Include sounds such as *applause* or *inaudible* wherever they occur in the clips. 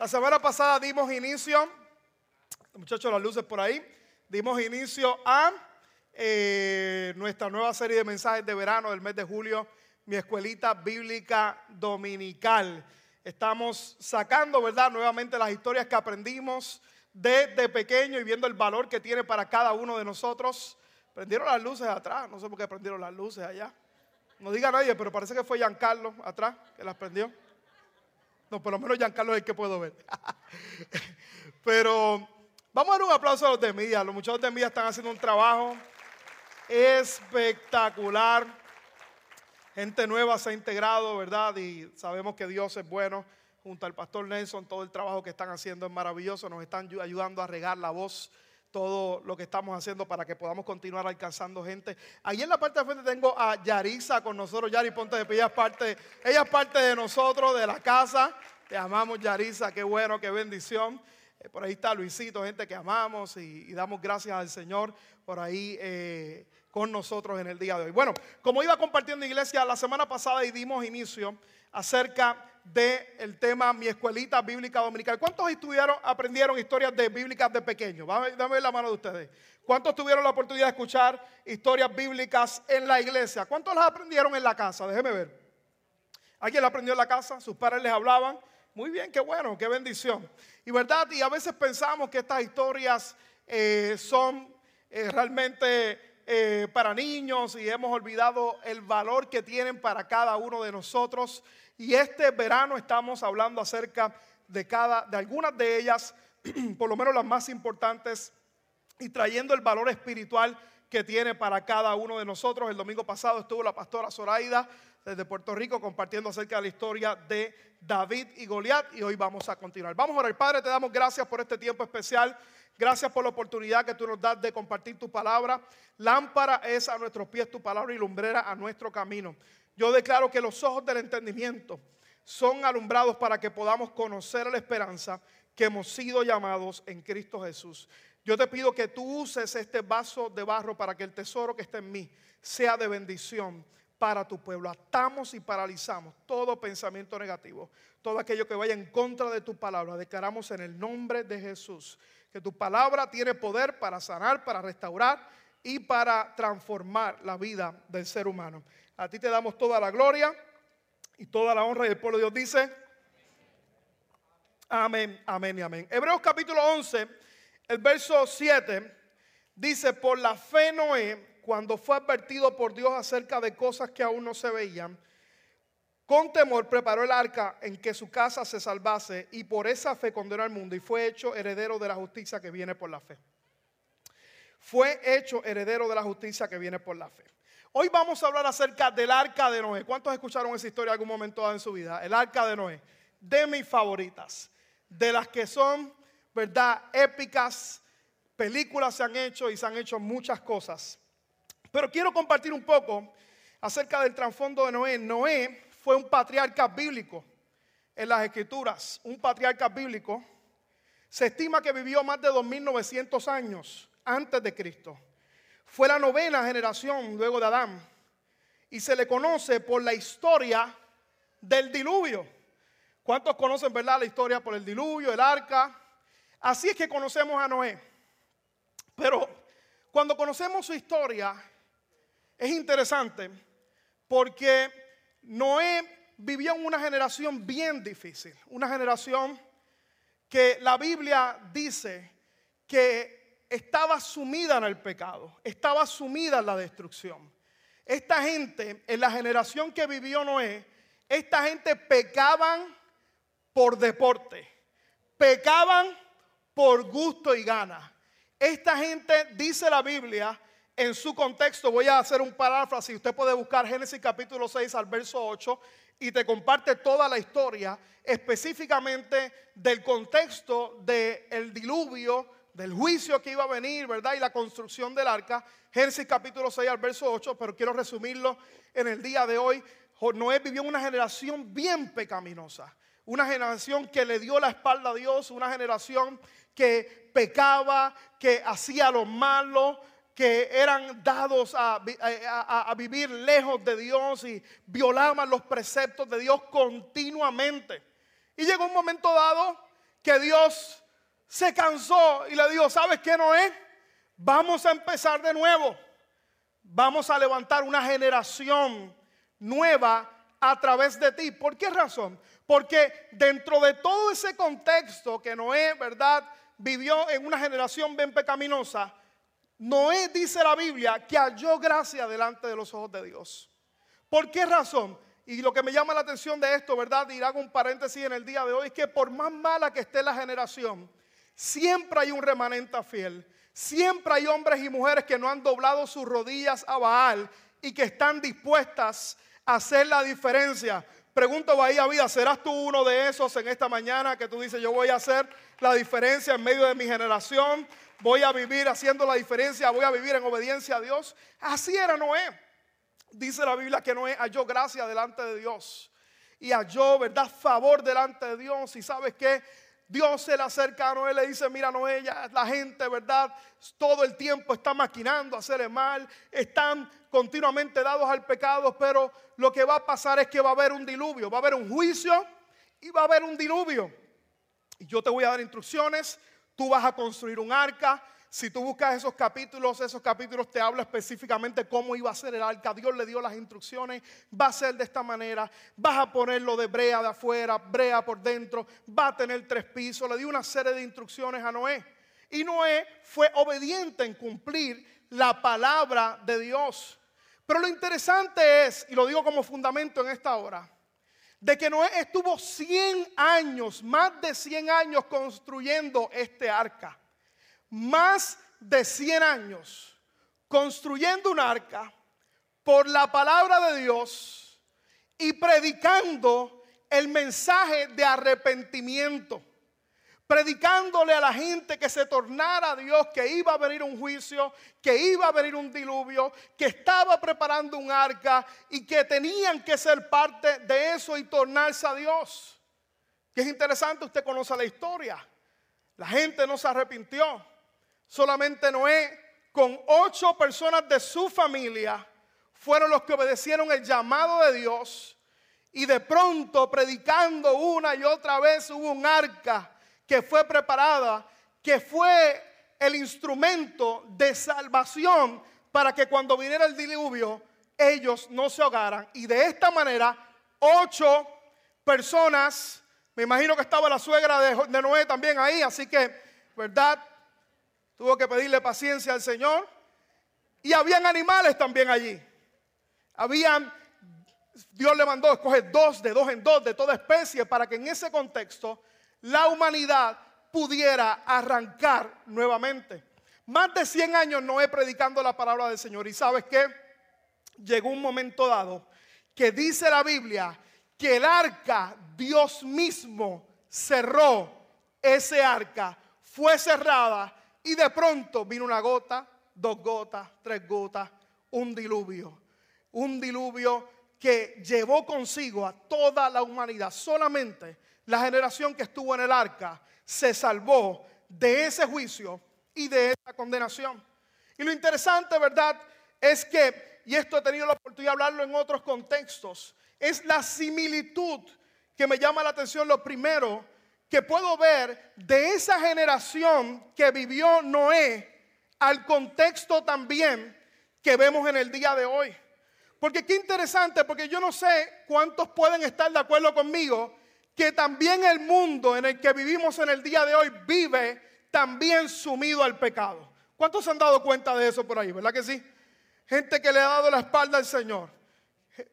La semana pasada dimos inicio, muchachos, las luces por ahí, dimos inicio a eh, nuestra nueva serie de mensajes de verano del mes de julio, mi escuelita bíblica dominical. Estamos sacando, ¿verdad?, nuevamente las historias que aprendimos desde pequeño y viendo el valor que tiene para cada uno de nosotros. Prendieron las luces atrás, no sé por qué prendieron las luces allá. No diga nadie, pero parece que fue Giancarlo atrás que las prendió. No, por lo menos Giancarlo es el que puedo ver. *laughs* pero vamos a dar un aplauso a los de Media. Los muchachos de Media están haciendo un trabajo espectacular. Gente nueva se ha integrado, ¿verdad? Y sabemos que Dios es bueno. Junto al pastor Nelson, todo el trabajo que están haciendo es maravilloso. Nos están ayudando a regar la voz todo lo que estamos haciendo para que podamos continuar alcanzando gente. Ahí en la parte de frente tengo a Yarisa con nosotros. Yari, ponte de pie, es parte, ella es parte de nosotros, de la casa. Te amamos, Yarisa, qué bueno, qué bendición. Eh, por ahí está Luisito, gente que amamos y, damos gracias al Señor por ahí eh, con nosotros en el día de hoy. Bueno, como iba compartiendo iglesia la semana pasada y dimos inicio acerca del tema Mi Escuelita Bíblica Dominical. ¿Cuántos estudiaron, aprendieron historias de bíblicas de pequeños? Dame, la mano de ustedes. ¿Cuántos tuvieron la oportunidad de escuchar historias bíblicas en la iglesia? ¿Cuántos las aprendieron en la casa? Déjeme ver. ¿Alguien la aprendió en la casa? ¿Sus padres les hablaban? Muy bien, qué bueno, qué bendición. Y verdad, y a veces pensamos que estas historias eh, son eh, realmente eh, para niños y hemos olvidado el valor que tienen para cada uno de nosotros. Y este verano estamos hablando acerca de cada, de algunas de ellas, *clears throat* por lo menos las más importantes, y trayendo el valor espiritual que tiene para cada uno de nosotros. El domingo pasado estuvo la pastora Zoraida desde Puerto Rico compartiendo acerca de la historia de David y Goliat y hoy vamos a continuar. Vamos a orar. Padre, te damos gracias por este tiempo especial. Gracias por la oportunidad que tú nos das de compartir tu palabra. Lámpara es a nuestros pies tu palabra y lumbrera a nuestro camino. Yo declaro que los ojos del entendimiento son alumbrados para que podamos conocer la esperanza que hemos sido llamados en Cristo Jesús. Yo te pido que tú uses este vaso de barro para que el tesoro que está en mí sea de bendición para tu pueblo. Atamos y paralizamos todo pensamiento negativo, todo aquello que vaya en contra de tu palabra. Declaramos en el nombre de Jesús que tu palabra tiene poder para sanar, para restaurar y para transformar la vida del ser humano. A ti te damos toda la gloria y toda la honra y el pueblo de Dios dice, amén, amén y amén. Hebreos capítulo 11, el verso 7, dice, por la fe Noé, cuando fue advertido por Dios acerca de cosas que aún no se veían, con temor preparó el arca en que su casa se salvase y por esa fe condenó al mundo y fue hecho heredero de la justicia que viene por la fe. Fue hecho heredero de la justicia que viene por la fe. Hoy vamos a hablar acerca del arca de Noé. ¿Cuántos escucharon esa historia algún momento en su vida? El arca de Noé. De mis favoritas. De las que son, ¿verdad? Épicas. Películas se han hecho y se han hecho muchas cosas. Pero quiero compartir un poco acerca del trasfondo de Noé. Noé fue un patriarca bíblico en las escrituras, un patriarca bíblico. Se estima que vivió más de 2.900 años antes de Cristo. Fue la novena generación luego de Adán y se le conoce por la historia del diluvio. ¿Cuántos conocen, verdad, la historia por el diluvio, el arca? Así es que conocemos a Noé. Pero cuando conocemos su historia, es interesante porque Noé vivió en una generación bien difícil, una generación que la Biblia dice que estaba sumida en el pecado, estaba sumida en la destrucción. Esta gente, en la generación que vivió Noé, esta gente pecaban por deporte, pecaban por gusto y gana. Esta gente, dice la Biblia, en su contexto, voy a hacer un paráfrasis. Usted puede buscar Génesis capítulo 6 al verso 8 y te comparte toda la historia, específicamente del contexto del diluvio, del juicio que iba a venir, ¿verdad? Y la construcción del arca. Génesis capítulo 6 al verso 8, pero quiero resumirlo en el día de hoy. Noé vivió una generación bien pecaminosa, una generación que le dio la espalda a Dios, una generación que pecaba, que hacía lo malo, que eran dados a, vivir lejos de Dios y violaban los preceptos de Dios continuamente. Y llegó un momento dado que Dios se cansó y le dijo, ¿sabes qué, Noé? Vamos a empezar de nuevo. Vamos a levantar una generación nueva a través de ti. ¿Por qué razón? Porque dentro de todo ese contexto que Noé, ¿verdad? Vivió en una generación bien pecaminosa, Noé dice la Biblia que halló gracia delante de los ojos de Dios. ¿Por qué razón? Y lo que me llama la atención de esto, ¿verdad? Y hago un paréntesis en el día de hoy, es que por más mala que esté la generación, siempre hay un remanente fiel. Siempre hay hombres y mujeres que no han doblado sus rodillas a Baal y que están dispuestas a hacer la diferencia. Pregunto, Bahía Vida, ¿serás tú uno de esos en esta mañana que tú dices, yo voy a hacer la diferencia en medio de mi generación? Voy a vivir haciendo la diferencia, voy a vivir en obediencia a Dios. Así era Noé. Dice la Biblia que Noé halló gracia delante de Dios y halló, ¿verdad?, favor delante de Dios. Y sabes que Dios se le acerca a Noé, le dice, mira Noé, ya la gente, ¿verdad? Todo el tiempo está maquinando hacer el mal, están continuamente dados al pecado, pero lo que va a pasar es que va a haber un diluvio, va a haber un juicio y va a haber un diluvio. Y yo te voy a dar instrucciones, tú vas a construir un arca, si tú buscas esos capítulos, esos capítulos te habla específicamente cómo iba a ser el arca. Dios le dio las instrucciones. Va a ser de esta manera. Vas a ponerlo de brea de afuera, brea por dentro. Va a tener tres pisos. Le dio una serie de instrucciones a Noé. Y Noé fue obediente en cumplir la palabra de Dios. Pero lo interesante es, y lo digo como fundamento en esta hora, de que Noé estuvo 100 años, más de 100 años construyendo este arca más de 100 años construyendo un arca por la palabra de Dios y predicando el mensaje de arrepentimiento. Predicándole a la gente que se tornara a Dios, que iba a venir un juicio, que iba a venir un diluvio, que estaba preparando un arca y que tenían que ser parte de eso y tornarse a Dios. Que es interesante, usted conoce la historia. La gente no se arrepintió. Solamente Noé con ocho personas de su familia fueron los que obedecieron el llamado de Dios y de pronto predicando una y otra vez hubo un arca que fue preparada, que fue el instrumento de salvación para que cuando viniera el diluvio ellos no se ahogaran. Y de esta manera, ocho personas, me imagino que estaba la suegra de, Noé también ahí, así que, ¿verdad? tuvo que pedirle paciencia al Señor. Y habían animales también allí. Habían, Dios le mandó escoger dos, de dos en dos, de toda especie, para que en ese contexto la humanidad pudiera arrancar nuevamente. Más de 100 años no he predicando la palabra del Señor. Y sabes qué? Llegó un momento dado que dice la Biblia que el arca, Dios mismo cerró ese arca, fue cerrada y de pronto vino una gota, dos gotas, tres gotas, un diluvio. Un diluvio que llevó consigo a toda la humanidad. Solamente la generación que estuvo en el arca se salvó de ese juicio y de esa condenación. Y lo interesante, ¿verdad? Es que, y esto he tenido la oportunidad de hablarlo en otros contextos, es la similitud que me llama la atención. Lo primero que puedo ver de esa generación que vivió Noé al contexto también que vemos en el día de hoy. Porque qué interesante, porque yo no sé cuántos pueden estar de acuerdo conmigo que también el mundo en el que vivimos en el día de hoy vive también sumido al pecado. ¿Cuántos se han dado cuenta de eso por ahí? ¿Verdad que sí? Gente que le ha dado la espalda al Señor.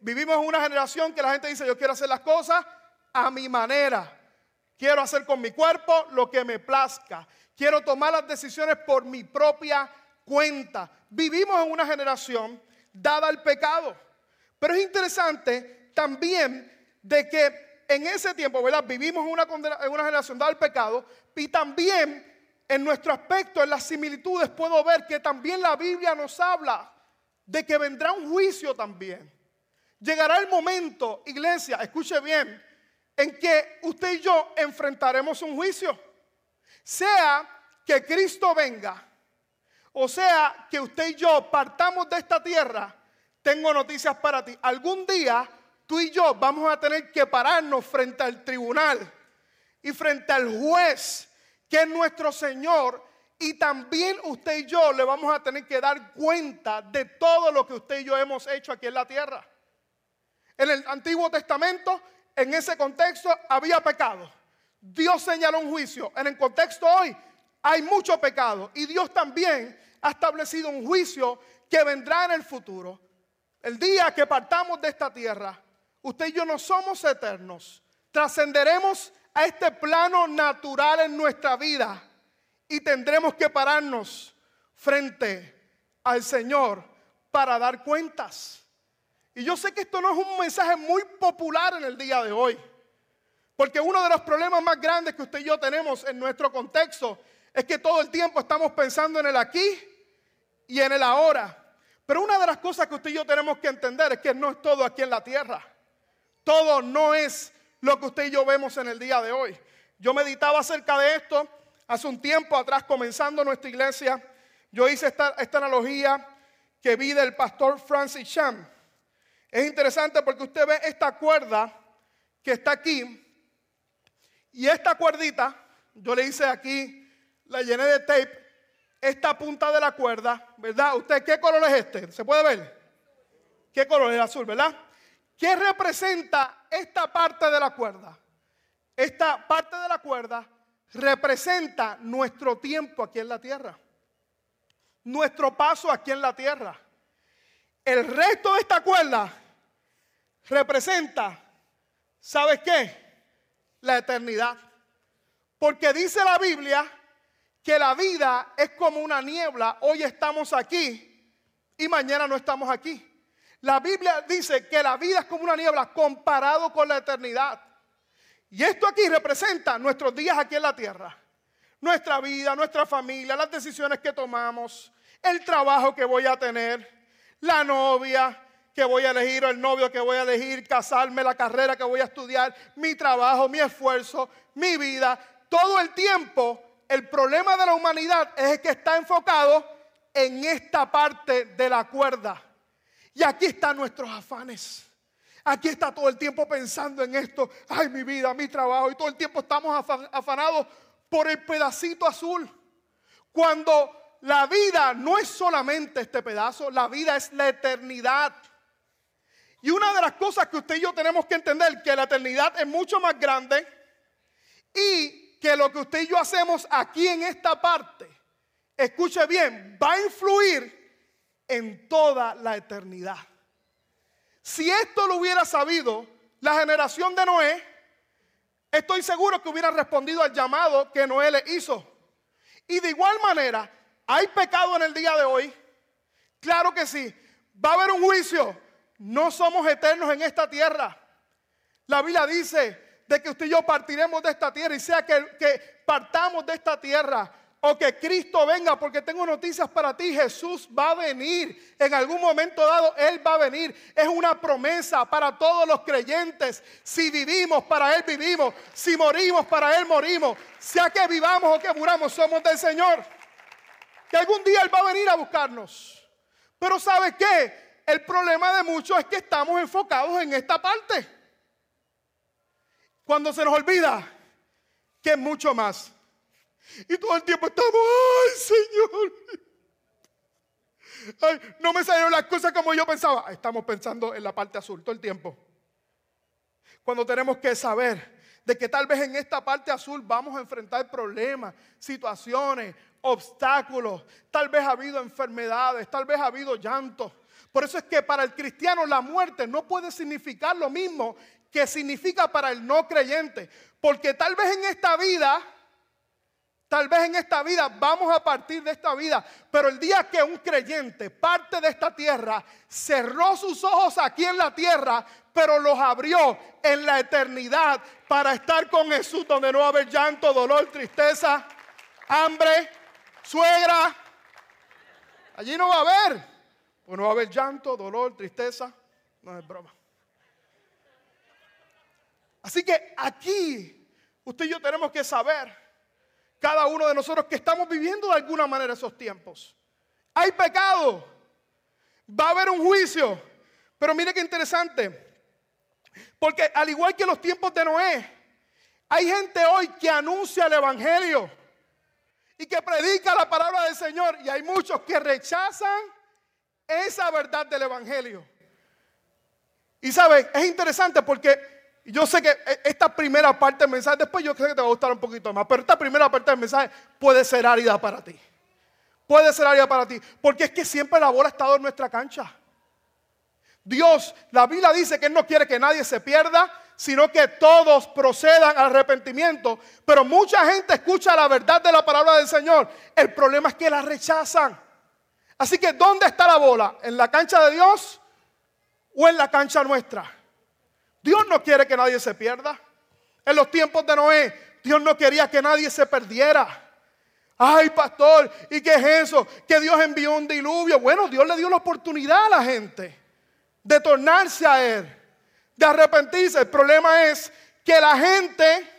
Vivimos en una generación que la gente dice, yo quiero hacer las cosas a mi manera. Quiero hacer con mi cuerpo lo que me plazca. Quiero tomar las decisiones por mi propia cuenta. Vivimos en una generación dada al pecado. Pero es interesante también de que en ese tiempo, ¿verdad? Vivimos en una, en una generación dada al pecado y también en nuestro aspecto, en las similitudes, puedo ver que también la Biblia nos habla de que vendrá un juicio también. Llegará el momento, iglesia, escuche bien, en que usted y yo enfrentaremos un juicio. Sea que Cristo venga, o sea que usted y yo partamos de esta tierra, tengo noticias para ti. Algún día tú y yo vamos a tener que pararnos frente al tribunal y frente al juez que es nuestro Señor. Y también usted y yo le vamos a tener que dar cuenta de todo lo que usted y yo hemos hecho aquí en la tierra. En el Antiguo Testamento, en ese contexto, había pecado. Dios señaló un juicio. En el contexto hoy, hay mucho pecado. Y Dios también ha establecido un juicio que vendrá en el futuro. El día que partamos de esta tierra, usted y yo no somos eternos. Trascenderemos a este plano natural en nuestra vida y tendremos que pararnos frente al Señor para dar cuentas. Y yo sé que esto no es un mensaje muy popular en el día de hoy, porque uno de los problemas más grandes que usted y yo tenemos en nuestro contexto es que todo el tiempo estamos pensando en el aquí y en el ahora. Pero una de las cosas que usted y yo tenemos que entender es que no es todo aquí en la tierra. Todo no es lo que usted y yo vemos en el día de hoy. Yo meditaba acerca de esto hace un tiempo atrás, comenzando nuestra iglesia. Yo hice esta, analogía que vi del pastor Francis Chan. Es interesante porque usted ve esta cuerda que está aquí. Y esta cuerdita, yo le hice aquí, la llené de tape esta punta de la cuerda, ¿verdad? ¿Usted qué color es este? ¿Se puede ver? ¿Qué color es azul, verdad? ¿Qué representa esta parte de la cuerda? Esta parte de la cuerda representa nuestro tiempo aquí en la tierra. Nuestro paso aquí en la tierra. El resto de esta cuerda representa, ¿sabes qué? La eternidad. Porque dice la Biblia que la vida es como una niebla. Hoy estamos aquí y mañana no estamos aquí. La Biblia dice que la vida es como una niebla comparado con la eternidad. Y esto aquí representa nuestros días aquí en la tierra. Nuestra vida, nuestra familia, las decisiones que tomamos, el trabajo que voy a tener, la novia que voy a elegir o el novio que voy a elegir, casarme, la carrera que voy a estudiar, mi trabajo, mi esfuerzo, mi vida. Todo el tiempo el problema de la humanidad es que está enfocado en esta parte de la cuerda. Y aquí están nuestros afanes. Aquí está todo el tiempo pensando en esto. Ay, mi vida, mi trabajo. Y todo el tiempo estamos afanados por el pedacito azul. Cuando la vida no es solamente este pedazo, la vida es la eternidad. Y una de las cosas que usted y yo tenemos que entender, que la eternidad es mucho más grande y que lo que usted y yo hacemos aquí en esta parte, escuche bien, va a influir en toda la eternidad. Si esto lo hubiera sabido la generación de Noé, estoy seguro que hubiera respondido al llamado que Noé le hizo. Y de igual manera, ¿hay pecado en el día de hoy? Claro que sí. Va a haber un juicio. No somos eternos en esta tierra. La Biblia dice de que usted y yo partiremos de esta tierra y sea que, que partamos de esta tierra o que Cristo venga, porque tengo noticias para ti, Jesús va a venir. En algún momento dado, Él va a venir. Es una promesa para todos los creyentes. Si vivimos, para Él vivimos. Si morimos, para Él morimos. Sea que vivamos o que muramos, somos del Señor. Que algún día Él va a venir a buscarnos. Pero ¿sabe qué? El problema de muchos es que estamos enfocados en esta parte. Cuando se nos olvida que mucho más. Y todo el tiempo estamos, ay Señor. Ay, no me salieron las cosas como yo pensaba. Estamos pensando en la parte azul todo el tiempo. Cuando tenemos que saber de que tal vez en esta parte azul vamos a enfrentar problemas, situaciones, obstáculos. Tal vez ha habido enfermedades, tal vez ha habido llanto. Por eso es que para el cristiano la muerte no puede significar lo mismo que significa para el no creyente. Porque tal vez en esta vida, tal vez en esta vida vamos a partir de esta vida, pero el día que un creyente parte de esta tierra, cerró sus ojos aquí en la tierra, pero los abrió en la eternidad para estar con Jesús, donde no va a haber llanto, dolor, tristeza, hambre, suegra. Allí no va a haber, pues no va a haber llanto, dolor, tristeza. No es broma. Así que aquí usted y yo tenemos que saber, cada uno de nosotros, que estamos viviendo de alguna manera esos tiempos. Hay pecado, va a haber un juicio, pero mire qué interesante, porque al igual que los tiempos de Noé, Hay gente hoy que anuncia el Evangelio y que predica la palabra del Señor y hay muchos que rechazan esa verdad del Evangelio. Y sabes, es interesante porque yo sé que e, esta primera parte del mensaje, después yo creo que te va a gustar un poquito más, pero esta primera parte del mensaje puede ser árida para ti. Puede ser árida para ti, porque es que siempre la bola ha estado en nuestra cancha. Dios, la Biblia dice que Él no quiere que nadie se pierda, sino que todos procedan al arrepentimiento. Pero mucha gente escucha la verdad de la palabra del Señor. El problema es que la rechazan. Así que, ¿dónde está la bola? ¿En la cancha de Dios o en la cancha nuestra? Dios no quiere que nadie se pierda. En los tiempos de Noé, Dios no quería que nadie se perdiera. Ay, pastor, ¿y qué es eso? Que Dios envió un diluvio. Bueno, Dios le dio la oportunidad a la gente de tornarse a Él, de arrepentirse. El problema es que la gente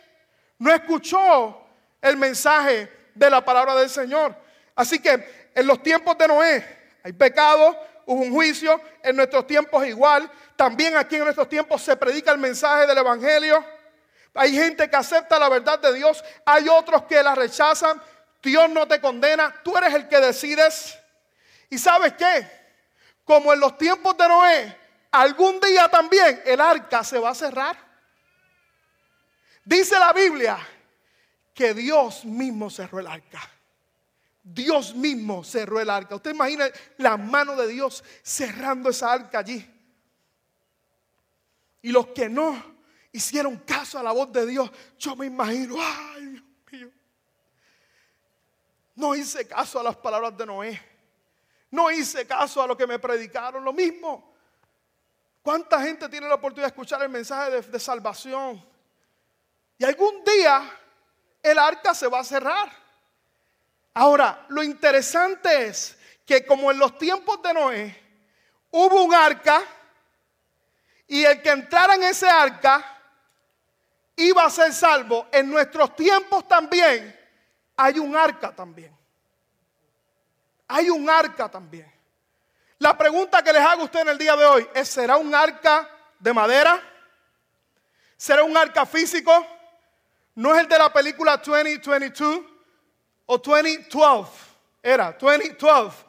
no escuchó el mensaje de la palabra del Señor. Así que en los tiempos de Noé hay pecado, hubo un juicio, en nuestros tiempos igual. También aquí en nuestros tiempos se predica el mensaje del Evangelio. Hay gente que acepta la verdad de Dios, hay otros que la rechazan. Dios no te condena, tú eres el que decides. ¿Y sabes qué? Como en los tiempos de Noé, algún día también el arca se va a cerrar. Dice la Biblia que Dios mismo cerró el arca. Dios mismo cerró el arca. Usted imagina la mano de Dios cerrando esa arca allí. Y los que no hicieron caso a la voz de Dios, yo me imagino, ay Dios mío, no hice caso a las palabras de Noé. No hice caso a lo que me predicaron. Lo mismo. ¿Cuánta gente tiene la oportunidad de escuchar el mensaje de, de salvación? Y algún día el arca se va a cerrar. Ahora, lo interesante es que como en los tiempos de Noé hubo un arca y el que entrara en ese arca iba a ser salvo, en nuestros tiempos también hay un arca también hay un arca también. La pregunta que les hago a usted en el día de hoy es, ¿será un arca de madera? ¿Será un arca físico? ¿No es el de la película 2022 o 2012? Era 2012,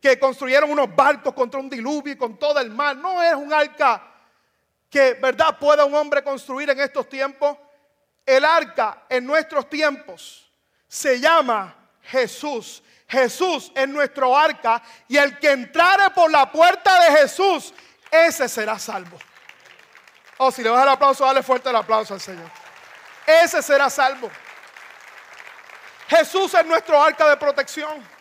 que construyeron unos barcos contra un diluvio y con todo el mar. No es un arca que, ¿verdad?, pueda un hombre construir en estos tiempos. El arca en nuestros tiempos se llama Jesús. Jesús es nuestro arca y el que entrare por la puerta de Jesús, ese será salvo. Oh, si le vas el aplauso, dale fuerte el aplauso al Señor. Ese será salvo. Jesús es nuestro arca de protección.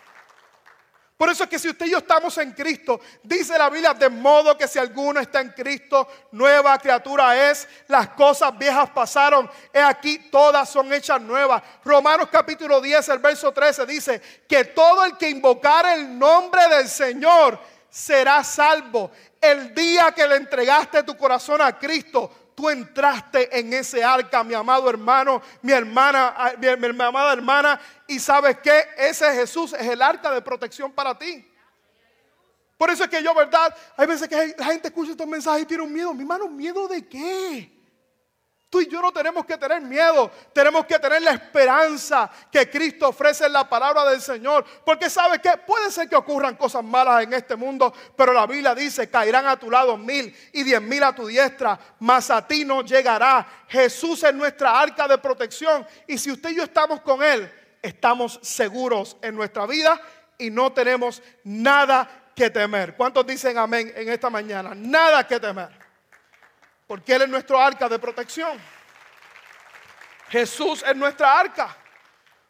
Por eso es que si usted y yo estamos en Cristo, dice la Biblia, de modo que si alguno está en Cristo, nueva criatura es, las cosas viejas pasaron, he aquí todas son hechas nuevas. Romanos capítulo 10, el verso 13 dice que todo el que invocar el nombre del Señor será salvo. El día que le entregaste tu corazón a Cristo, tú entraste en ese arca, mi amado hermano, mi hermana, ah, mi, amada hermana, y sabes que ese Jesús es el arca de protección para ti. Por eso es que yo, ¿verdad? Hay veces que la gente escucha estos mensajes y tiene un miedo. Mi hermano, ¿miedo de qué? Tú y yo no tenemos que tener miedo, tenemos que tener la esperanza que Cristo ofrece en la palabra del Señor. Porque sabe que puede ser que ocurran cosas malas en este mundo, pero la Biblia dice, caerán a tu lado mil y diez mil a tu diestra, mas a ti no llegará. Jesús es nuestra arca de protección y si usted y yo estamos con Él, estamos seguros en nuestra vida y no tenemos nada que temer. ¿Cuántos dicen amén en esta mañana? Nada que temer. Porque Él es nuestro arca de protección. Jesús es nuestra arca.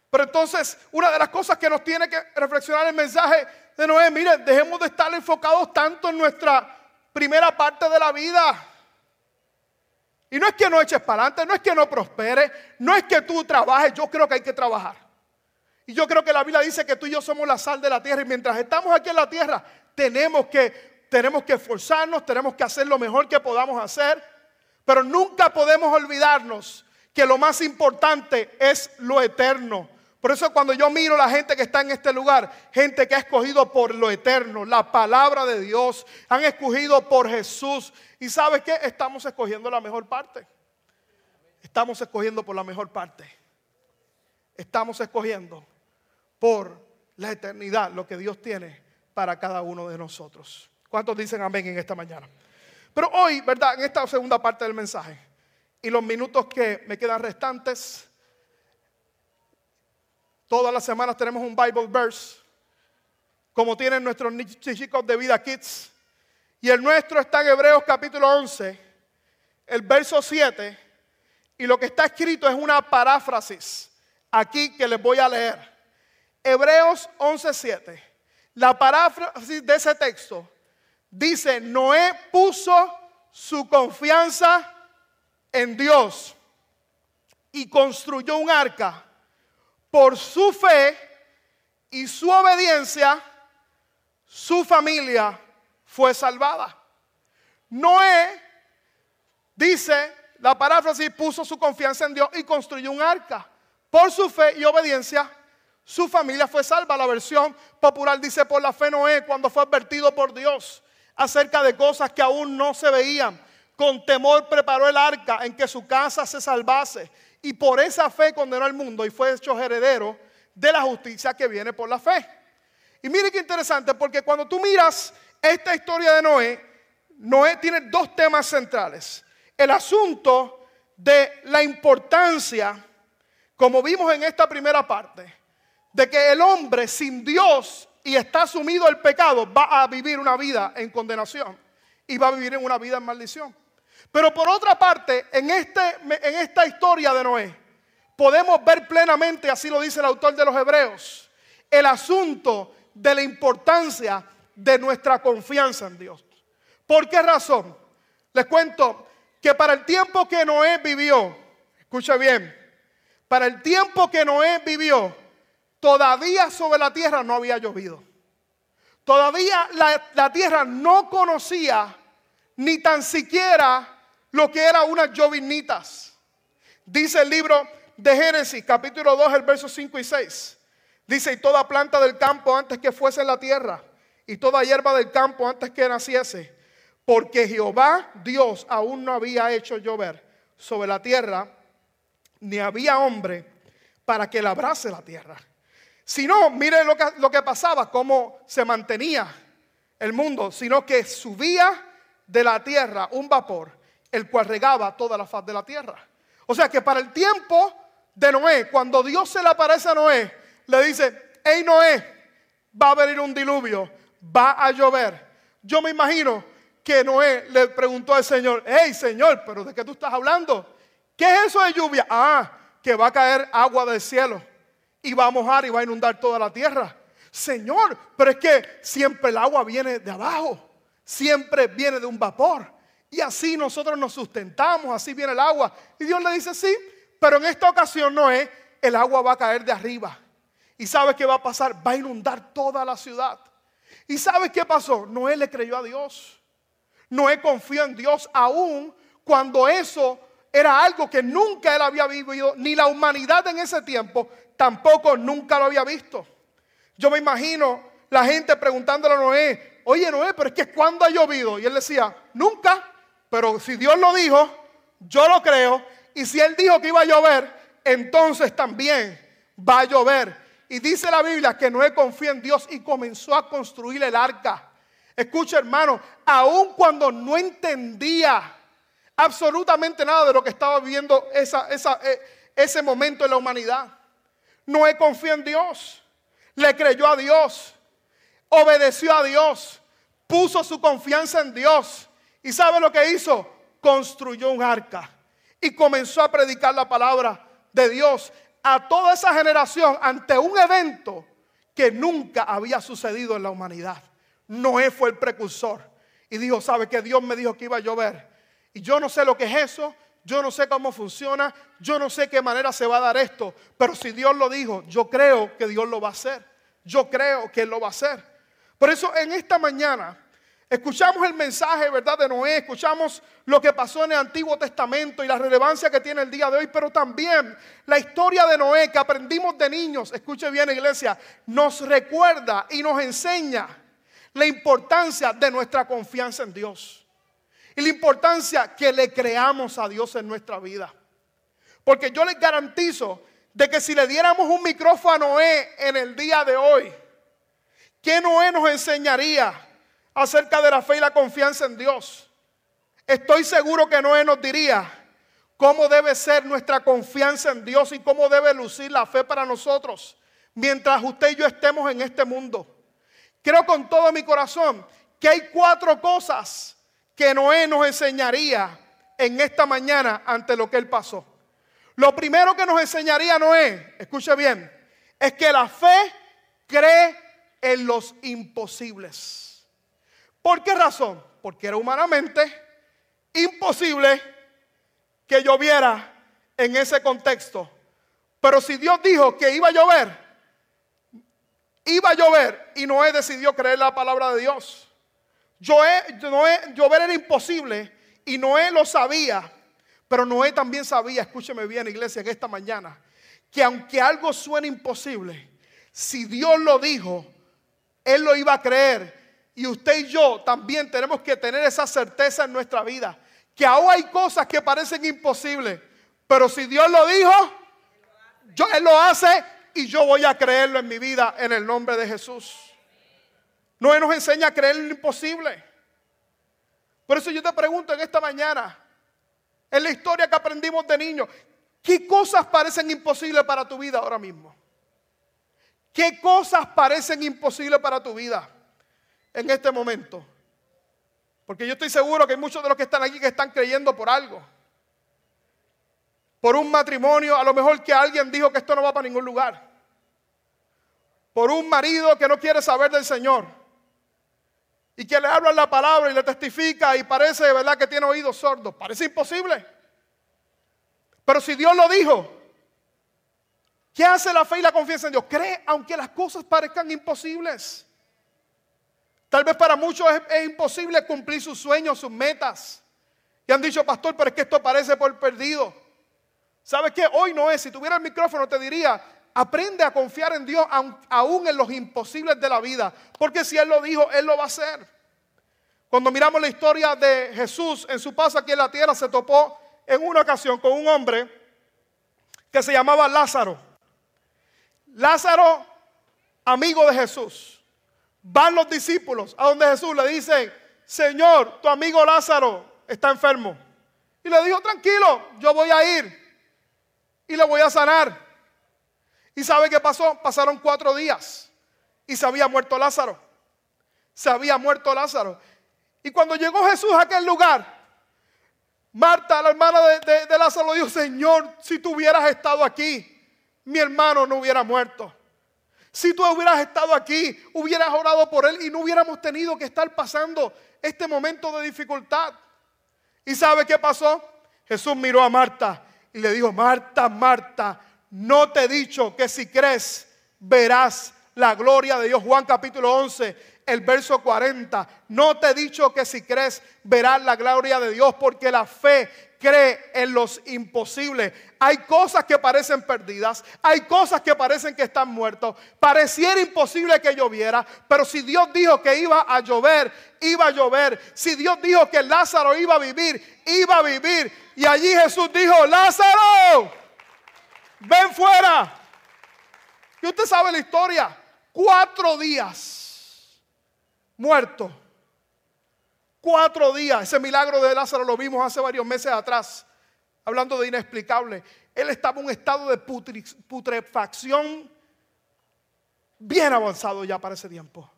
Pero entonces, una de las cosas que nos tiene que reflexionar el mensaje de Noé, mire, dejemos de estar enfocados tanto en nuestra primera parte de la vida. Y no es que no eches para adelante, no es que no prospere, no es que tú trabajes, yo creo que hay que trabajar. Y yo creo que la Biblia dice que tú y yo somos la sal de la tierra y mientras estamos aquí en la tierra tenemos que tenemos que esforzarnos, tenemos que hacer lo mejor que podamos hacer, pero nunca podemos olvidarnos que lo más importante es lo eterno. Por eso cuando yo miro a la gente que está en este lugar, gente que ha escogido por lo eterno, la palabra de Dios, han escogido por Jesús. ¿Y sabes qué? Estamos escogiendo la mejor parte. estamos escogiendo por la mejor parte. Estamos escogiendo por la eternidad lo que Dios tiene para cada uno de nosotros. ¿Cuántos dicen amén en esta mañana? Pero hoy, ¿verdad? En esta segunda parte del mensaje y los minutos que me quedan restantes, todas las semanas tenemos un Bible verse, como tienen nuestros chicos de vida kids. Y el nuestro está en Hebreos capítulo 11, el verso 7, y lo que está escrito es una paráfrasis aquí que les voy a leer. Hebreos 11, 7. La paráfrasis de ese texto dice, Noé puso su confianza en Dios y construyó un arca. Por su fe y su obediencia, su familia fue salvada. Noé, dice la paráfrasis, puso su confianza en Dios y construyó un arca. Por su fe y obediencia, su familia fue salva. La versión popular dice, por la fe Noé, cuando fue advertido por Dios acerca de cosas que aún no se veían. Con temor preparó el arca en que su casa se salvase. Y por esa fe condenó al mundo y fue hecho heredero de la justicia que viene por la fe. Y mire qué interesante, porque cuando tú miras esta historia de Noé, Noé tiene dos temas centrales. El asunto de la importancia, como vimos en esta primera parte, de que el hombre sin Dios y está sumido el pecado va a vivir una vida en condenación y va a vivir en una vida en maldición. Pero por otra parte, en, este, en esta historia de Noé, podemos ver plenamente, así lo dice el autor de los Hebreos, el asunto de la importancia de nuestra confianza en Dios. ¿Por qué razón? Les cuento que para el tiempo que Noé vivió, escucha bien, para el tiempo que Noé vivió, todavía sobre la tierra no había llovido. Todavía la, tierra no conocía ni tan siquiera lo que eran unas llovinitas. Dice el libro de Génesis, capítulo 2, el verso 5 y 6. Dice, y toda planta del campo antes que fuese en la tierra, y toda hierba del campo antes que naciese, porque Jehová Dios aún no había hecho llover sobre la tierra, ni había hombre para que labrase la tierra. Si no, mire lo que, lo que pasaba, cómo se mantenía el mundo, sino que subía de la tierra un vapor, el cual regaba toda la faz de la tierra. O sea que para el tiempo de Noé, cuando Dios se le aparece a Noé, le dice, hey Noé, va a venir un diluvio, va a llover. Yo me imagino que Noé le preguntó al Señor, hey Señor, pero ¿de qué tú estás hablando? ¿Qué es eso de lluvia? Ah, que va a caer agua del cielo y va a mojar y va a inundar toda la tierra. Señor, pero es que siempre el agua viene de abajo, siempre viene de un vapor. Y así nosotros nos sustentamos, así viene el agua. Y Dios le dice, sí, pero en esta ocasión no es, el agua va a caer de arriba. ¿Y sabes qué va a pasar? Va a inundar toda la ciudad. ¿Y sabes qué pasó? Noé le creyó a Dios. Noé confió en Dios aún cuando eso era algo que nunca él había vivido, ni la humanidad en ese tiempo tampoco nunca lo había visto. Yo me imagino la gente preguntándole a Noé, oye Noé, pero es que cuando ha llovido? Y él decía, nunca, pero si Dios lo dijo, yo lo creo. Y si él dijo que iba a llover, entonces también va a llover. Y dice la Biblia que Noé confió en Dios y comenzó a construir el arca. Escucha hermano, aun cuando no entendía absolutamente nada de lo que estaba viviendo eh, ese momento en la humanidad. Noé confió en Dios, le creyó a Dios, obedeció a Dios, puso su confianza en Dios. ¿Y sabe lo que hizo? Construyó un arca y comenzó a predicar la palabra de Dios a toda esa generación ante un evento que nunca había sucedido en la humanidad. Noé fue el precursor y dijo, ¿sabe que Dios me dijo que iba a llover? Y yo no sé lo que es eso, yo no sé cómo funciona, yo no sé qué manera se va a dar esto, pero si Dios lo dijo, yo creo que Dios lo va a hacer. Yo creo que Él lo va a hacer. Por eso en esta mañana escuchamos el mensaje, ¿verdad?, de Noé, escuchamos lo que pasó en el Antiguo Testamento y la relevancia que tiene el día de hoy, pero también la historia de Noé que aprendimos de niños, escuche bien iglesia, nos recuerda y nos enseña la importancia de nuestra confianza en Dios y la importancia que le creamos a Dios en nuestra vida. Porque yo les garantizo de que si le diéramos un micrófono a Noé en el día de hoy, ¿qué Noé nos enseñaría acerca de la fe y la confianza en Dios? Estoy seguro que Noé nos diría cómo debe ser nuestra confianza en Dios y cómo debe lucir la fe para nosotros mientras usted y yo estemos en este mundo. Creo con todo mi corazón que hay cuatro cosas que Noé nos enseñaría en esta mañana ante lo que él pasó. Lo primero que nos enseñaría Noé, escuche bien, es que la fe cree en los imposibles. ¿Por qué razón? Porque era humanamente imposible que lloviera en ese contexto. Pero si Dios dijo que iba a llover, iba a llover y Noé decidió creer la palabra de Dios. Llover era imposible y Noé lo sabía. Pero Noé también sabía, escúcheme bien iglesia, en esta mañana, que aunque algo suene imposible, si Dios lo dijo, Él lo iba a creer. Y usted y yo también tenemos que tener esa certeza en nuestra vida, que aún hay cosas que parecen imposibles, pero si Dios lo dijo, yo, Él lo hace y yo voy a creerlo en mi vida en el nombre de Jesús. Noé nos enseña a creer en lo imposible. Por eso yo te pregunto en esta mañana, en la historia que aprendimos de niños, ¿qué cosas parecen imposibles para tu vida ahora mismo? ¿Qué cosas parecen imposibles para tu vida en este momento? Porque yo estoy seguro que hay muchos de los que están aquí que están creyendo por algo. Por un matrimonio, a lo mejor que alguien dijo que esto no va para ningún lugar. Por un marido que no quiere saber del Señor y que le hablan la palabra y le testifica y parece de verdad que tiene oídos sordos. Parece imposible. Pero si Dios lo dijo, ¿qué hace la fe y la confianza en Dios? Cree aunque las cosas parezcan imposibles. Tal vez para muchos es, imposible cumplir sus sueños, sus metas. Y han dicho, pastor, pero es que esto parece por perdido. ¿Sabes qué? Hoy no es. Si tuviera el micrófono te diría, Aprende a confiar en Dios aún en los imposibles de la vida. Porque si Él lo dijo, Él lo va a hacer. Cuando miramos la historia de Jesús en su paso aquí en la tierra, se topó en una ocasión con un hombre que se llamaba Lázaro. Lázaro, amigo de Jesús. Van los discípulos a donde Jesús le dice, Señor, tu amigo Lázaro está enfermo. Y le dijo, tranquilo, yo voy a ir y le voy a sanar. ¿Y sabe qué pasó? Pasaron cuatro días y se había muerto Lázaro. Se había muerto Lázaro. Y cuando llegó Jesús a aquel lugar, Marta, la hermana de, de, Lázaro, dijo, Señor, si tú hubieras estado aquí, mi hermano no hubiera muerto. Si tú hubieras estado aquí, hubieras orado por él y no hubiéramos tenido que estar pasando este momento de dificultad. ¿Y sabe qué pasó? Jesús miró a Marta y le dijo, Marta, Marta, no te he dicho que si crees verás la gloria de Dios. Juan capítulo 11, el verso 40. No te he dicho que si crees verás la gloria de Dios porque la fe cree en los imposibles. Hay cosas que parecen perdidas, hay cosas que parecen que están muertos. Pareciera imposible que lloviera, pero si Dios dijo que iba a llover, iba a llover. Si Dios dijo que Lázaro iba a vivir, iba a vivir. Y allí Jesús dijo, Lázaro ven fuera. Y usted sabe la historia. Cuatro días muerto. Cuatro días. Ese milagro de Lázaro lo vimos hace varios meses atrás. Hablando de inexplicable. Él estaba en un estado de putrefacción bien avanzado ya para ese tiempo.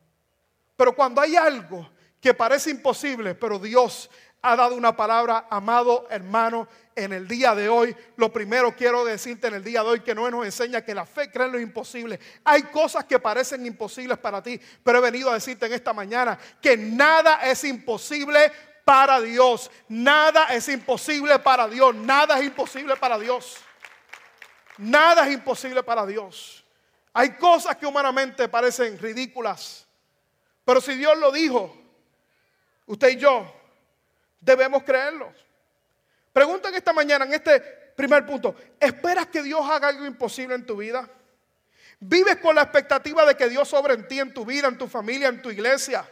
Pero cuando hay algo que parece imposible, pero Dios ha dado una palabra, amado hermano, en el día de hoy. Lo primero quiero decirte en el día de hoy que no nos enseña que la fe cree en lo imposible. Hay cosas que parecen imposibles para ti, pero he venido a decirte en esta mañana que nada es imposible para Dios. Nada es imposible para Dios. Nada es imposible para Dios. Nada es imposible para Dios. Hay cosas que humanamente parecen ridículas, pero si Dios lo dijo, usted y yo debemos creerlo. Pregunta en esta mañana, en este primer punto, ¿esperas que Dios haga algo imposible en tu vida? ¿Vives con la expectativa de que Dios sobre en ti, en tu vida, en tu familia, en tu iglesia?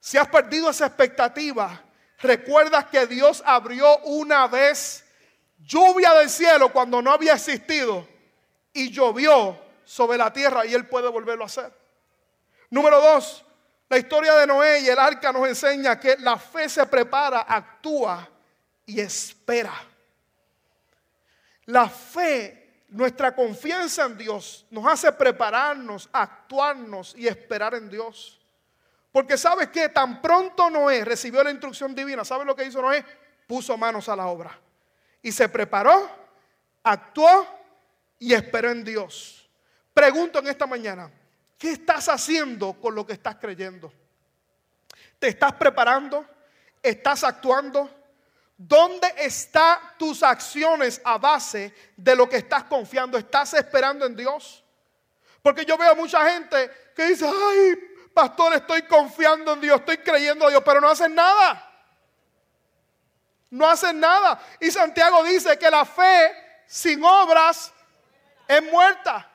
Si has perdido esa expectativa, recuerda que Dios abrió una vez lluvia del cielo cuando no había existido y llovió sobre la tierra y Él puede volverlo a hacer. Número dos, la historia de Noé y el arca nos enseña que la fe se prepara, actúa y espera. La fe, nuestra confianza en Dios, nos hace prepararnos, actuarnos y esperar en Dios. Porque sabes que tan pronto Noé recibió la instrucción divina, ¿sabes lo que hizo Noé? Puso manos a la obra. Y se preparó, actuó y esperó en Dios. Pregunto en esta mañana, ¿qué estás haciendo con lo que estás creyendo? ¿Te estás preparando? ¿Estás actuando? ¿Dónde están tus acciones a base de lo que estás confiando? ¿Estás esperando en Dios? Porque yo veo mucha gente que dice, ay, pastor, estoy confiando en Dios, estoy creyendo en Dios, pero no hacen nada. No hacen nada. Y Santiago dice que la fe sin obras es muerta.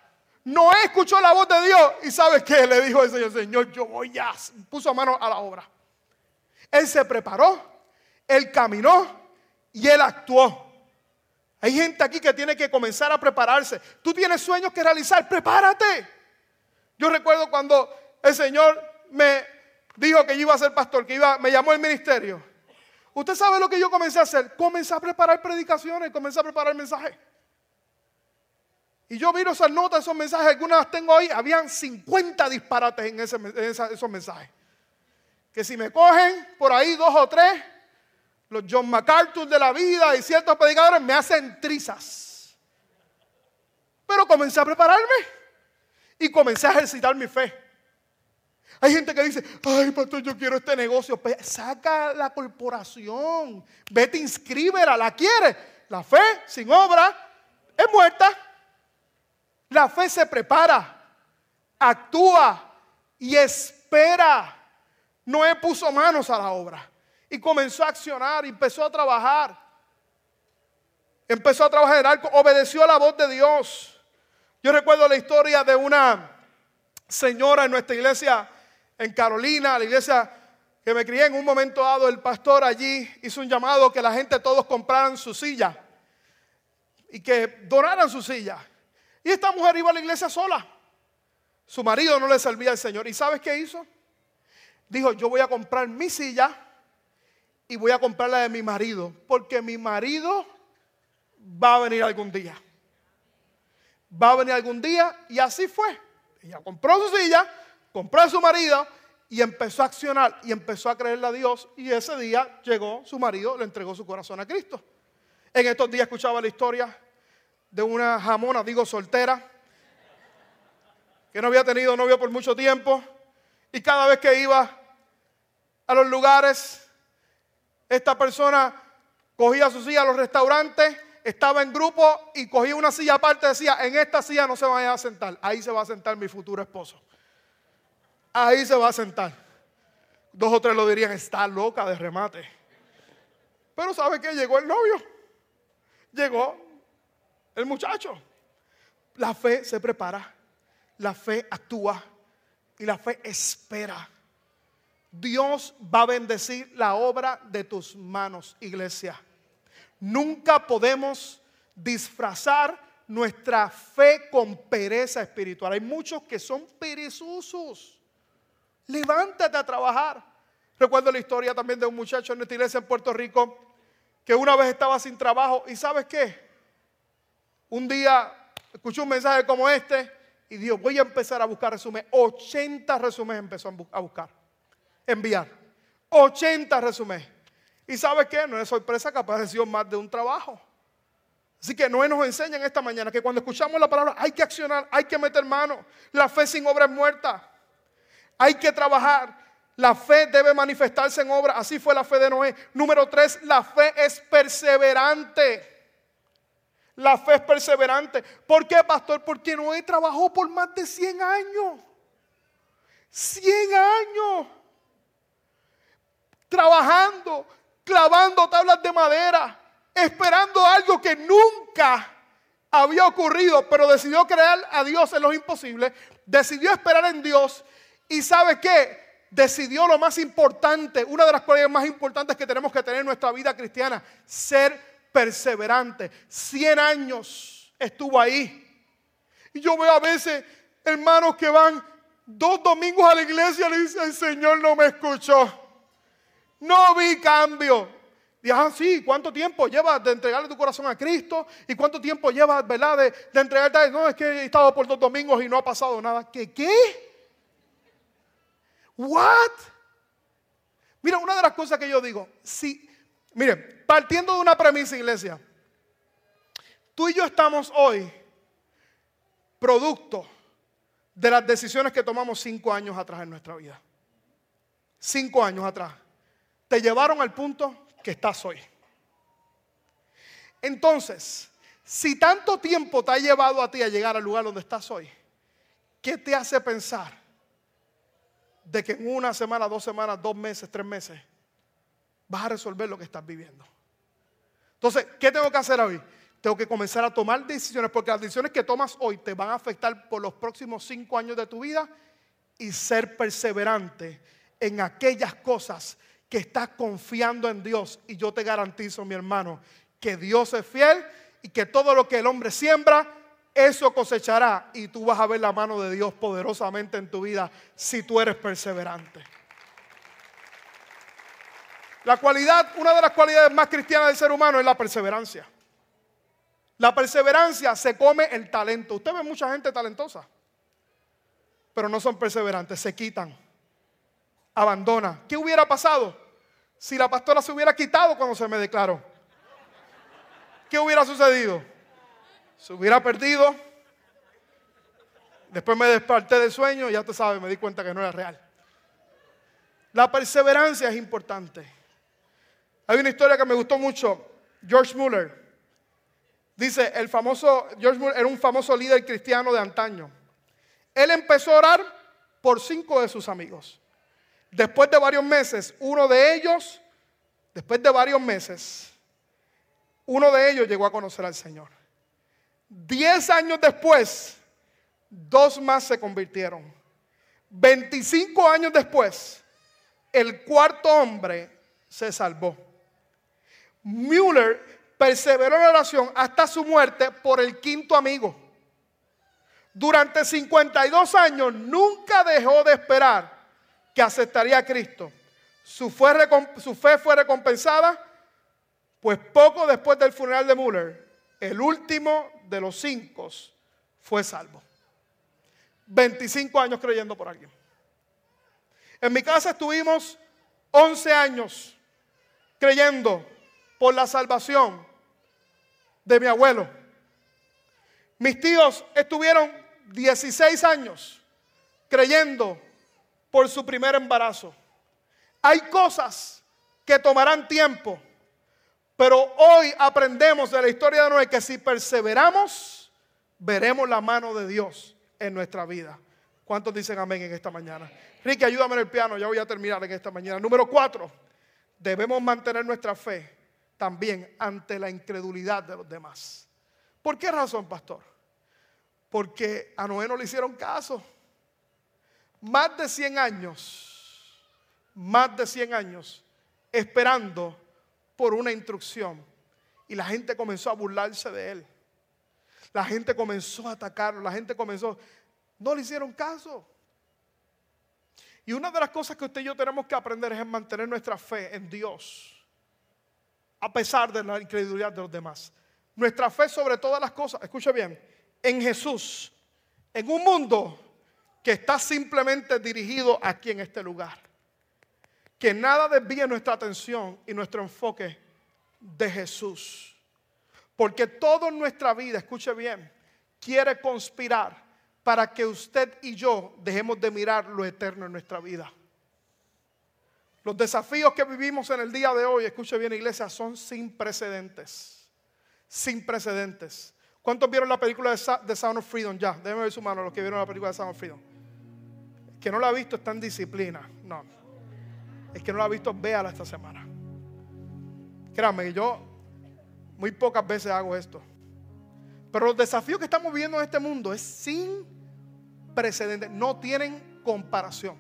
No escuchó la voz de Dios y sabe qué le dijo el Señor, Señor, yo voy a, puso mano a la obra. Él se preparó, él caminó y él actuó. Hay gente aquí que tiene que comenzar a prepararse. Tú tienes sueños que realizar, prepárate. Yo recuerdo cuando el Señor me dijo que yo iba a ser pastor, que iba, me llamó el ministerio. Usted sabe lo que yo comencé a hacer. Comencé a preparar predicaciones, comencé a preparar mensajes. Y yo miro esas notas, esos mensajes, algunas las tengo ahí. Habían 50 disparates en, esos mensajes. Que si me cogen por ahí dos o tres, los John MacArthur de la vida y ciertos predicadores me hacen trizas. Pero comencé a prepararme y comencé a ejercitar mi fe. Hay gente que dice, ay, pastor, yo quiero este negocio. Pues, saca la corporación, vete, inscríbela, la quiere. La fe sin obra es muerta. La fe se prepara, actúa y espera. Noé puso manos a la obra y comenzó a accionar, empezó a trabajar. Empezó a trabajar obedeció a la voz de Dios. Yo recuerdo la historia de una señora en nuestra iglesia en Carolina, la iglesia que me crié en un momento dado, el pastor allí hizo un llamado que la gente todos compraran su silla y que donaran su silla. Y esta mujer iba a la iglesia sola. Su marido no le servía al Señor. ¿Y sabes qué hizo? Dijo, yo voy a comprar mi silla y voy a comprar la de mi marido, porque mi marido va a venir algún día. Va a venir algún día y así fue. Ella compró su silla, compró a su marido y empezó a accionar y empezó a creerle a Dios y ese día llegó su marido, le entregó su corazón a Cristo. En estos días escuchaba la historia de una jamona, digo soltera, que no había tenido novio por mucho tiempo y cada vez que iba a los lugares, esta persona cogía su silla a los restaurantes, estaba en grupo y cogía una silla aparte decía, en esta silla no se vaya a sentar, ahí se va a sentar mi futuro esposo ahí se va a sentar. Dos o tres lo dirían, está loca de remate. Pero ¿sabe qué? Llegó el novio. Llegó el muchacho. La fe se prepara, la fe actúa y la fe espera. Dios va a bendecir la obra de tus manos, iglesia. Nunca podemos disfrazar nuestra fe con pereza espiritual. Hay muchos que son perezosos. Levántate a trabajar. Recuerdo la historia también de un muchacho en nuestra iglesia en Puerto Rico que una vez estaba sin trabajo y ¿sabes qué? Un día escuchó un mensaje como este y dijo, voy a empezar a buscar resumen. 80 resúmenes empezó a buscar, enviar. 80 resúmenes. ¿Y sabes qué? No es sorpresa que apareció más de un trabajo. Así que no nos enseñan esta mañana que cuando escuchamos la palabra hay que accionar, hay que meter mano. La fe sin obra es muerta. Hay que trabajar. La fe debe manifestarse en obra. Así fue la fe de Noé. Número tres, la fe es perseverante. La fe es perseverante. ¿Por qué, pastor? Porque Noé trabajó por más de 100 años. 100 años. Trabajando, clavando tablas de madera, esperando algo que nunca había ocurrido, pero decidió creer a Dios en lo imposible, decidió esperar en Dios y sabe qué? Decidió lo más importante, una de las cualidades más importantes que tenemos que tener en nuestra vida cristiana, ser perseverante. 100 años estuvo ahí. Y yo veo a veces hermanos que van dos domingos a la iglesia y le dicen, el Señor no me escuchó. No vi cambio. Y ah, sí, ¿cuánto tiempo llevas de entregarle tu corazón a Cristo? ¿Y cuánto tiempo llevas, verdad, de, de entregarte? No, es que he estado por dos domingos y no ha pasado nada. ¿Qué? ¿Qué? ¿What? Mira, una de las cosas que yo digo, si, miren, partiendo de una premisa, iglesia, tú y yo estamos hoy producto de las decisiones que tomamos cinco años atrás en nuestra vida. Cinco años atrás. Te llevaron al punto que estás hoy. Entonces, si tanto tiempo te ha llevado a ti a llegar al lugar donde estás hoy, ¿qué te hace pensar de que en una semana, dos semanas, dos meses, tres meses, vas a resolver lo que estás viviendo? Entonces, ¿qué tengo que hacer hoy? Tengo que comenzar a tomar decisiones, porque las decisiones que tomas hoy te van a afectar por los próximos cinco años de tu vida y ser perseverante en aquellas cosas que estás confiando en Dios. Y yo te garantizo, mi hermano, que Dios es fiel y que todo lo que el hombre siembra, eso cosechará. Y tú vas a ver la mano de Dios poderosamente en tu vida si tú eres perseverante. La cualidad, una de las cualidades más cristianas del ser humano es la perseverancia. La perseverancia se come el talento. Usted ve mucha gente talentosa, pero no son perseverantes, se quitan abandona. ¿Qué hubiera pasado si la pastora se hubiera quitado cuando se me declaró? ¿Qué hubiera sucedido? Se hubiera perdido. Después me desperté del sueño y ya te sabes, me di cuenta que no era real. La perseverancia es importante. Hay una historia que me gustó mucho. George Muller dice, el famoso, George Muller era un famoso líder cristiano de antaño. Él empezó a orar por cinco de sus amigos. Después de varios meses, uno de ellos, después de varios meses, uno de ellos llegó a conocer al Señor. Diez años después, dos más se convirtieron. Veinticinco años después, el cuarto hombre se salvó. Müller perseveró en la oración hasta su muerte por el quinto amigo. Durante 52 años nunca dejó de esperar que aceptaría a Cristo. Su fe, fue recompensada, pues poco después del funeral de Müller, el último de los cinco fue salvo. 25 años creyendo por alguien. En mi casa estuvimos 11 años creyendo por la salvación de mi abuelo. Mis tíos estuvieron 16 años creyendo por su primer embarazo. Hay cosas que tomarán tiempo, pero hoy aprendemos de la historia de Noé que si perseveramos, veremos la mano de Dios en nuestra vida. ¿Cuántos dicen amén en esta mañana? Ricky, ayúdame en el piano, ya voy a terminar en esta mañana. Número cuatro, debemos mantener nuestra fe también ante la incredulidad de los demás. ¿Por qué razón, pastor? Porque a Noé no le hicieron caso más de 100 años, más de 100 años, esperando por una instrucción. Y la gente comenzó a burlarse de él. La gente comenzó a atacarlo, la gente comenzó, no le hicieron caso. Y una de las cosas que usted y yo tenemos que aprender es mantener nuestra fe en Dios, a pesar de la incredulidad de los demás. Nuestra fe sobre todas las cosas, escuche bien, en Jesús, en un mundo que está simplemente dirigido aquí en este lugar. Que nada desvíe nuestra atención y nuestro enfoque de Jesús. Porque toda nuestra vida, escuche bien, quiere conspirar para que usted y yo dejemos de mirar lo eterno en nuestra vida. Los desafíos que vivimos en el día de hoy, escuche bien iglesia, son sin precedentes. Sin precedentes. ¿Cuántos vieron la película de Sound of Freedom? Ya, déjenme ver su mano los que vieron la película de Sound of Freedom que no la ha visto está en disciplina. No. El que no la ha visto, véala esta semana. Créanme, yo muy pocas veces hago esto. Pero los desafíos que estamos viviendo en este mundo es sin precedentes. No tienen comparación.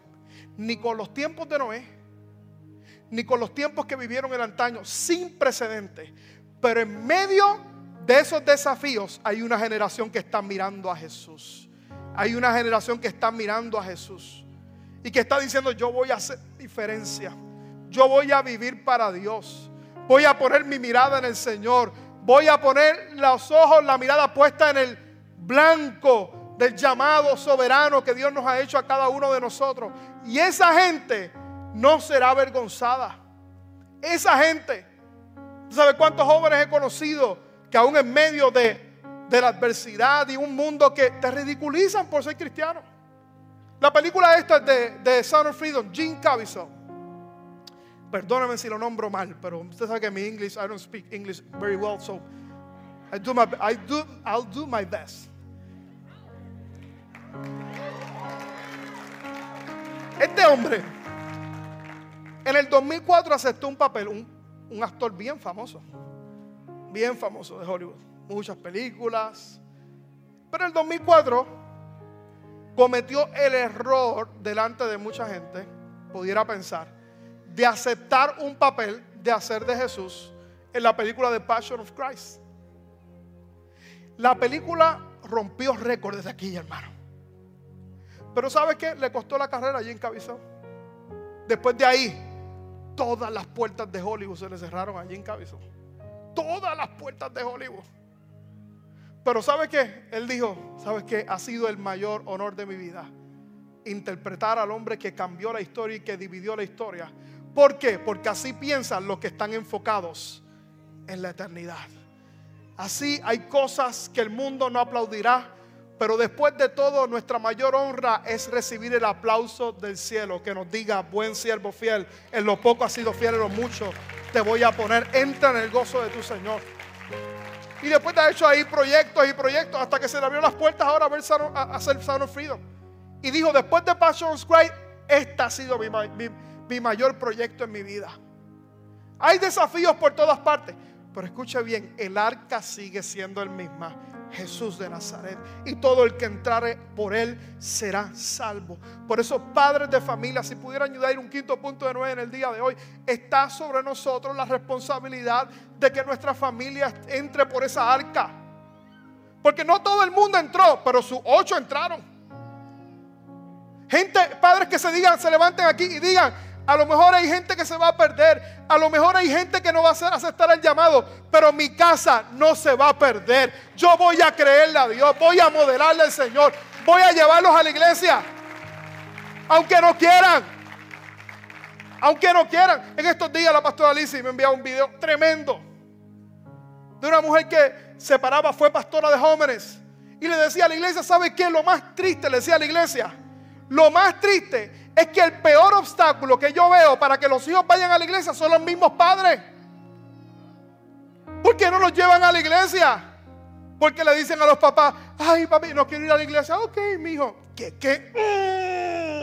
Ni con los tiempos de Noé, ni con los tiempos que vivieron el antaño. Sin precedentes. Pero en medio de esos desafíos hay una generación que está mirando a Jesús. Hay una generación que está mirando a Jesús. Y que está diciendo, yo voy a hacer diferencia. Yo voy a vivir para Dios. Voy a poner mi mirada en el Señor. Voy a poner los ojos, la mirada puesta en el blanco del llamado soberano que Dios nos ha hecho a cada uno de nosotros. Y esa gente no será avergonzada. Esa gente, ¿sabes cuántos jóvenes he conocido que aún en medio de, de la adversidad y un mundo que te ridiculizan por ser cristiano? La película esta de, de Sound of Freedom, Gene Caviezel. Perdóname si lo nombro mal, pero usted sabe que mi English, I don't speak English very well, so I do my, I do, I'll do my best. Este hombre en el 2004 aceptó un papel, un, actor bien famoso, bien famoso de Hollywood, muchas películas. Pero en el 2004 cometió el error delante de mucha gente, pudiera pensar, de aceptar un papel de hacer de Jesús en la película The Passion of Christ. La película rompió récords desde aquí, hermano. Pero ¿sabe qué? Le costó la carrera allí en Cabizón. Después de ahí, todas las puertas de Hollywood se le cerraron allí en Cabizón. Todas las puertas de Hollywood. Pero ¿sabe qué? Él dijo, ¿sabes qué? Ha sido el mayor honor de mi vida. Interpretar al hombre que cambió la historia y que dividió la historia. ¿Por qué? Porque así piensan los que están enfocados en la eternidad. Así hay cosas que el mundo no aplaudirá, pero después de todo, nuestra mayor honra es recibir el aplauso del cielo, que nos diga, buen siervo fiel, en lo poco has sido fiel, en lo mucho te voy a poner, entra en el gozo de tu Señor. Y después de hecho ahí proyectos y proyectos, hasta que se le abrió las puertas ahora a, ver a hacer Sound of Freedom. Y dijo, después de Passion Cry, este ha sido mi, mi, mi mayor proyecto en mi vida. Hay desafíos por todas partes, pero escuche bien, el arca sigue siendo el misma Jesús de Nazaret. Y todo el que entrare por él será salvo. Por eso, padres de familia, si pudieran ayudar un quinto punto de nueve en el día de hoy, está sobre nosotros la responsabilidad de que nuestra familia entre por esa arca. Porque no todo el mundo entró, pero sus ocho entraron. Gente, padres que se digan, se levanten aquí y digan, a lo mejor hay gente que se va a perder. A lo mejor hay gente que no va a aceptar el llamado. Pero mi casa no se va a perder. Yo voy a creerle a Dios. Voy a modelarle al Señor. Voy a llevarlos a la iglesia. Aunque no quieran. Aunque no quieran. En estos días la pastora Alicia me envió un video tremendo. De una mujer que se paraba, fue pastora de jóvenes. Y le decía a la iglesia, ¿sabe qué? Lo más triste, le decía a la iglesia. Lo más triste es que el peor obstáculo que yo veo para que los hijos vayan a la iglesia son los mismos padres. ¿Por qué no los llevan a la iglesia? Porque le dicen a los papás, ay papi, no quiero ir a la iglesia. Ok, mi hijo, ¿qué?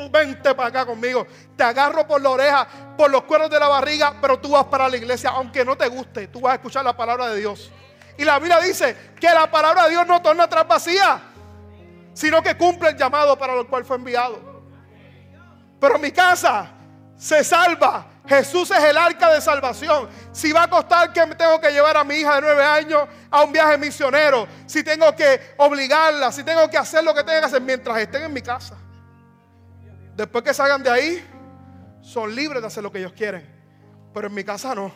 Mm, vente para acá conmigo. Te agarro por la oreja, por los cuernos de la barriga, pero tú vas para la iglesia, aunque no te guste, tú vas a escuchar la palabra de Dios. Y la Biblia dice que la palabra de Dios no torna atrás vacía, sino que cumple el llamado para el cual fue enviado. Pero mi casa se salva. Jesús es el arca de salvación. Si va a costar que me tengo que llevar a mi hija de nueve años a un viaje misionero, si tengo que obligarla, si tengo que hacer lo que tenga que hacer mientras estén en mi casa. Después que salgan de ahí, son libres de hacer lo que ellos quieren. Pero en mi casa no.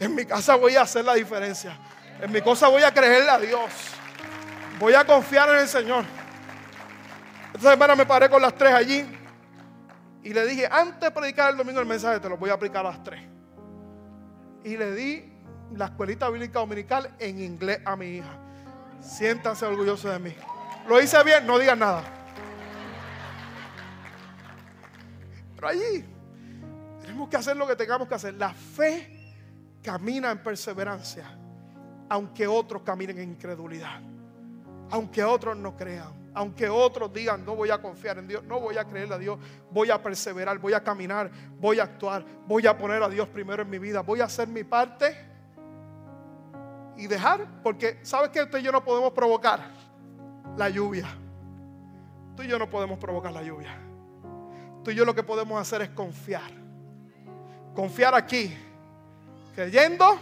En mi casa voy a hacer la diferencia. En mi casa voy a creerle a Dios. Voy a confiar en el Señor. Esta semana me paré con las tres allí. Y le dije, antes de predicar el domingo el mensaje, te lo voy a aplicar a las tres. Y le di la escuelita bíblica dominical en inglés a mi hija. Siéntanse orgullosos de mí. Lo hice bien, no digan nada. Pero allí tenemos que hacer lo que tengamos que hacer. La fe camina en perseverancia, aunque otros caminen en incredulidad, aunque otros no crean. Aunque otros digan, no voy a confiar en Dios, no voy a creerle a Dios, voy a perseverar, voy a caminar, voy a actuar, voy a poner a Dios primero en mi vida, voy a hacer mi parte y dejar, porque ¿sabes que usted y yo no podemos provocar? La lluvia. Tú y yo no podemos provocar la lluvia. Tú y yo lo que podemos hacer es confiar. Confiar aquí, creyendo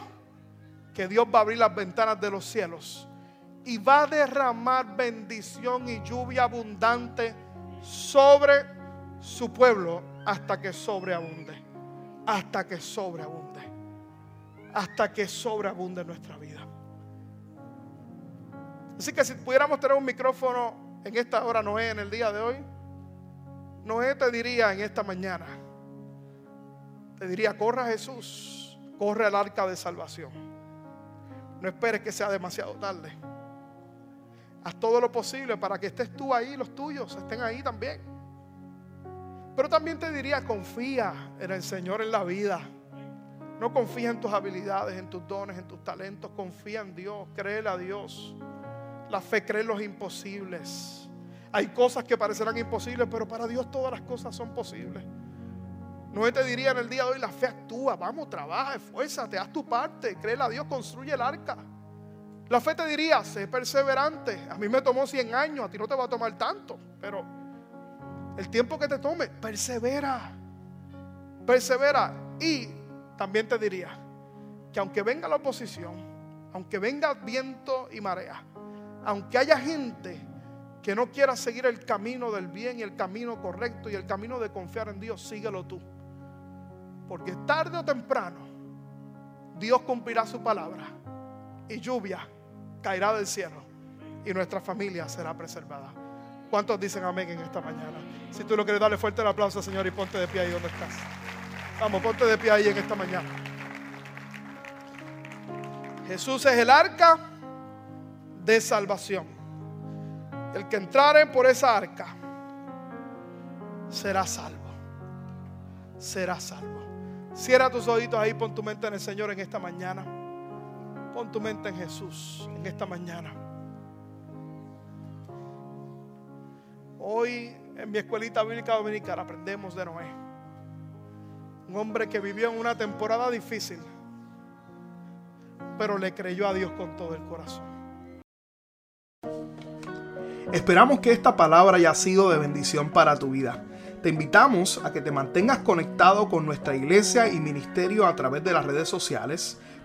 que Dios va a abrir las ventanas de los cielos y va a derramar bendición y lluvia abundante sobre su pueblo hasta que sobreabunde. Hasta que sobreabunde. Hasta que sobreabunde nuestra vida. Así que si pudiéramos tener un micrófono en esta hora, Noé, en el día de hoy, Noé te diría en esta mañana, te diría, corre a Jesús, corre al arca de salvación. No esperes que sea demasiado tarde. Haz todo lo posible para que estés tú ahí, los tuyos estén ahí también. Pero también te diría, confía en el Señor en la vida. No confía en tus habilidades, en tus dones, en tus talentos. Confía en Dios, créele a Dios. La fe cree en los imposibles. Hay cosas que parecerán imposibles, pero para Dios todas las cosas son posibles. No te diría en el día de hoy, la fe actúa, vamos, trabaja, esfuérzate, haz tu parte, créele a Dios, construye el arca. La fe te diría, sé perseverante. A mí me tomó 100 años, a ti no te va a tomar tanto, pero el tiempo que te tome, persevera. Persevera. Y también te diría que aunque venga la oposición, aunque venga viento y marea, aunque haya gente que no quiera seguir el camino del bien y el camino correcto y el camino de confiar en Dios, síguelo tú. Porque tarde o temprano Dios cumplirá su palabra y lluvia caerá del cielo y nuestra familia será preservada. ¿Cuántos dicen amén en esta mañana? Si tú lo quieres, darle fuerte el aplauso, Señor, y ponte de pie ahí donde estás. Vamos, ponte de pie ahí en esta mañana. Jesús es el arca de salvación. El que entrare por esa arca será salvo. Será salvo. Cierra tus ojitos ahí, pon tu mente en el Señor en esta mañana. Pon tu mente en Jesús en esta mañana. Hoy en mi escuelita bíblica dominical aprendemos de Noé. Un hombre que vivió en una temporada difícil, pero le creyó a Dios con todo el corazón. Esperamos que esta palabra haya sido de bendición para tu vida. Te invitamos a que te mantengas conectado con nuestra iglesia y ministerio a través de las redes sociales